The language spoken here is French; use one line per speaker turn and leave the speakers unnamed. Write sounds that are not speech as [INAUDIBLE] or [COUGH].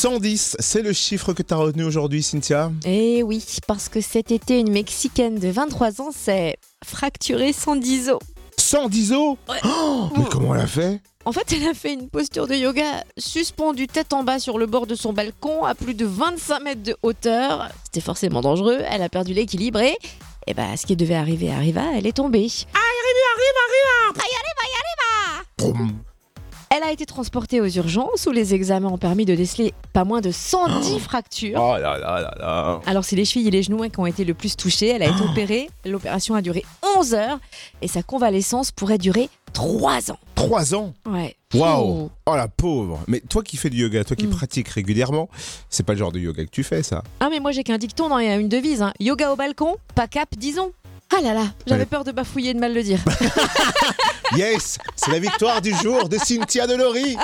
110, c'est le chiffre que tu as retenu aujourd'hui, Cynthia
Eh oui, parce que cet été, une Mexicaine de 23 ans s'est fracturée 110 os.
110 os Oh, Mais comment elle a fait?
En fait, elle a fait une posture de yoga suspendue tête en bas sur le bord de son balcon à plus de 25 mètres de hauteur. C'était forcément dangereux, elle a perdu l'équilibre et... Et bah, ce qui devait arriver arriva, elle est tombée.
Proum.
Elle a été transportée aux urgences où les examens ont permis de déceler pas moins de 110 fractures.
Oh là là là là
Alors c'est les chevilles et les genoux hein, qui ont été le plus touchés. Elle a été opérée. L'opération a duré 11 heures et sa convalescence pourrait durer 3 ans.
3 ans?
Ouais.
Waouh
Ouh.
Oh la pauvre Mais toi qui fais du yoga, toi qui
Mm.
pratiques régulièrement, c'est pas le genre de yoga que tu fais ça
Ah mais moi j'ai qu'un dicton dans une devise. hein. Yoga au balcon, pas cap, disons. Ah là là, j'avais peur de bafouiller et de mal le dire. [LAUGHS]
Yes C'est la victoire du jour de Cynthia Delory